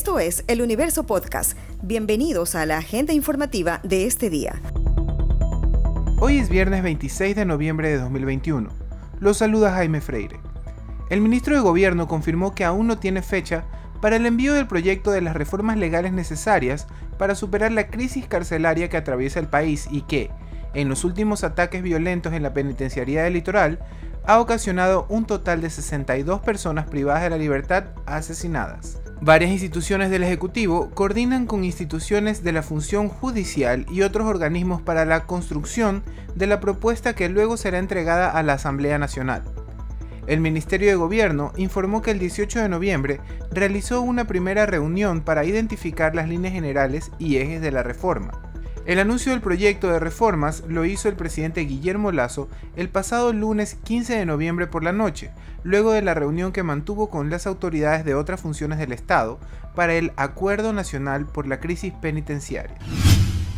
Esto es El Universo Podcast. Bienvenidos a la agenda informativa de este día. Hoy es viernes 26 de noviembre de 2021. Los saluda Jaime Freire. El ministro de Gobierno confirmó que aún no tiene fecha para el envío del proyecto de las reformas legales necesarias para superar la crisis carcelaria que atraviesa el país y que, en los últimos ataques violentos en la penitenciaría del litoral, ha ocasionado un total de 62 personas privadas de la libertad asesinadas. Varias instituciones del Ejecutivo coordinan con instituciones de la función judicial y otros organismos para la construcción de la propuesta que luego será entregada a la Asamblea Nacional. El Ministerio de Gobierno informó que el 18 de noviembre realizó una primera reunión para identificar las líneas generales y ejes de la reforma. El anuncio del proyecto de reformas lo hizo el presidente Guillermo Lazo el pasado lunes 15 de noviembre por la noche, luego de la reunión que mantuvo con las autoridades de otras funciones del Estado para el Acuerdo Nacional por la Crisis Penitenciaria.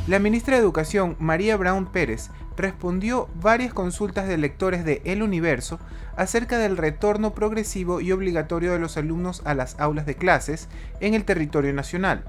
La ministra de Educación, María Brown Pérez, respondió varias consultas de lectores de El Universo acerca del retorno progresivo y obligatorio de los alumnos a las aulas de clases en el territorio nacional.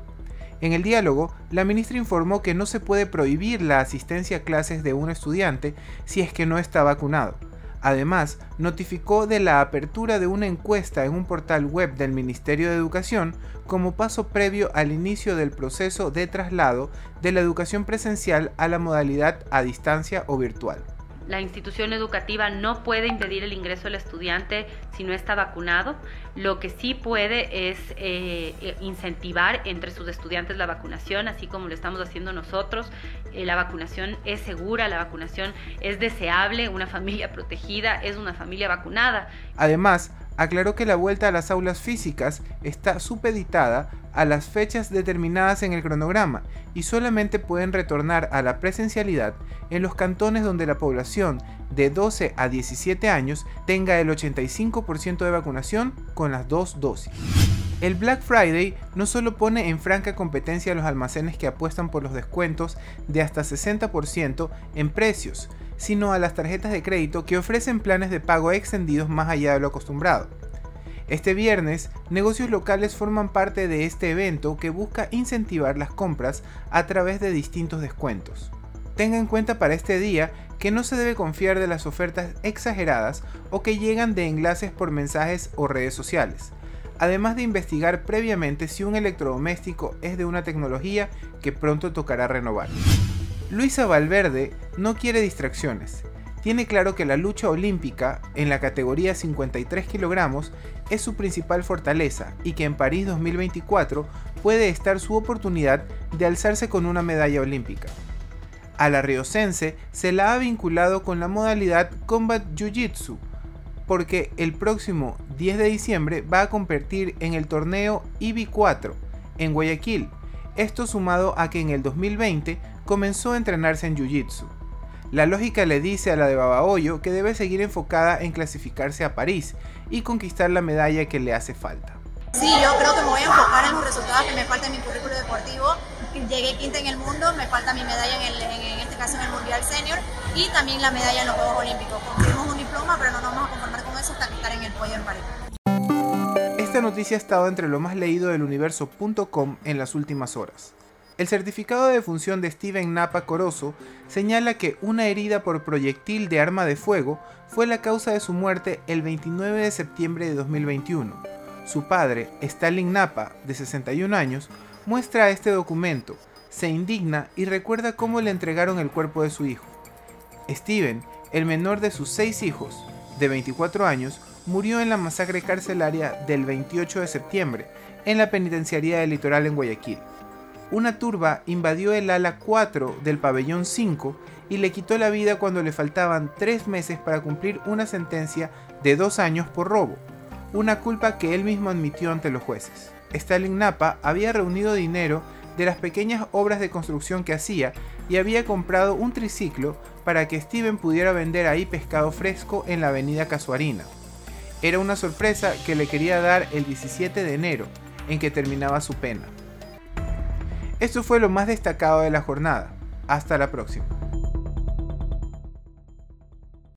En el diálogo, la ministra informó que no se puede prohibir la asistencia a clases de un estudiante si es que no está vacunado. Además, notificó de la apertura de una encuesta en un portal web del Ministerio de Educación como paso previo al inicio del proceso de traslado de la educación presencial a la modalidad a distancia o virtual la institución educativa no puede impedir el ingreso del estudiante si no está vacunado. Lo que sí puede es eh, eh, incentivar entre sus estudiantes la vacunación, así como lo estamos haciendo nosotros. Eh, la vacunación es segura, la vacunación es deseable, una familia protegida es una familia vacunada. Además, aclaró que la vuelta a las aulas físicas está supeditada a las fechas determinadas en el cronograma y solamente pueden retornar a la presencialidad en los cantones donde la población de 12 a 17 años tenga el 85% de vacunación con las dos dosis. El Black Friday no solo pone en franca competencia a los almacenes que apuestan por los descuentos de hasta 60% en precios, sino a las tarjetas de crédito que ofrecen planes de pago extendidos más allá de lo acostumbrado. Este viernes, negocios locales forman parte de este evento que busca incentivar las compras a través de distintos descuentos. Tenga en cuenta para este día que no se debe confiar de las ofertas exageradas o que llegan de enlaces por mensajes o redes sociales, además de investigar previamente si un electrodoméstico es de una tecnología que pronto tocará renovar. Luisa Valverde no quiere distracciones. Tiene claro que la lucha olímpica en la categoría 53 kilogramos es su principal fortaleza y que en París 2024 puede estar su oportunidad de alzarse con una medalla olímpica. A la riocense se la ha vinculado con la modalidad Combat Jiu-Jitsu, porque el próximo 10 de diciembre va a competir en el torneo IB4 en Guayaquil, esto sumado a que en el 2020 comenzó a entrenarse en Jiu-Jitsu. La lógica le dice a la de Babahoyo que debe seguir enfocada en clasificarse a París y conquistar la medalla que le hace falta. Sí, yo creo que me voy a enfocar en los resultados que me falta en mi currículo deportivo. Llegué quinta en el mundo, me falta mi medalla en, el, en, este caso en el Mundial Senior y también la medalla en los Juegos Olímpicos. Conseguimos un diploma, pero no nos vamos a conformar con eso hasta Esta noticia ha estado entre lo más leído del universo.com en las últimas horas. El certificado de defunción de Steven Napa Corozo señala que una herida por proyectil de arma de fuego fue la causa de su muerte el 29 de septiembre de 2021. Su padre, Stalin Napa, de 61 años, muestra este documento, se indigna y recuerda cómo le entregaron el cuerpo de su hijo. Steven, el menor de sus seis hijos, de 24 años, murió en la masacre carcelaria del 28 de septiembre en la penitenciaría del litoral en Guayaquil una turba invadió el ala 4 del pabellón 5 y le quitó la vida cuando le faltaban tres meses para cumplir una sentencia de dos años por robo, una culpa que él mismo admitió ante los jueces. Stalin Napa había reunido dinero de las pequeñas obras de construcción que hacía y había comprado un triciclo para que Steven pudiera vender ahí pescado fresco en la avenida Casuarina. Era una sorpresa que le quería dar el 17 de enero, en que terminaba su pena. Esto fue lo más destacado de la jornada. Hasta la próxima.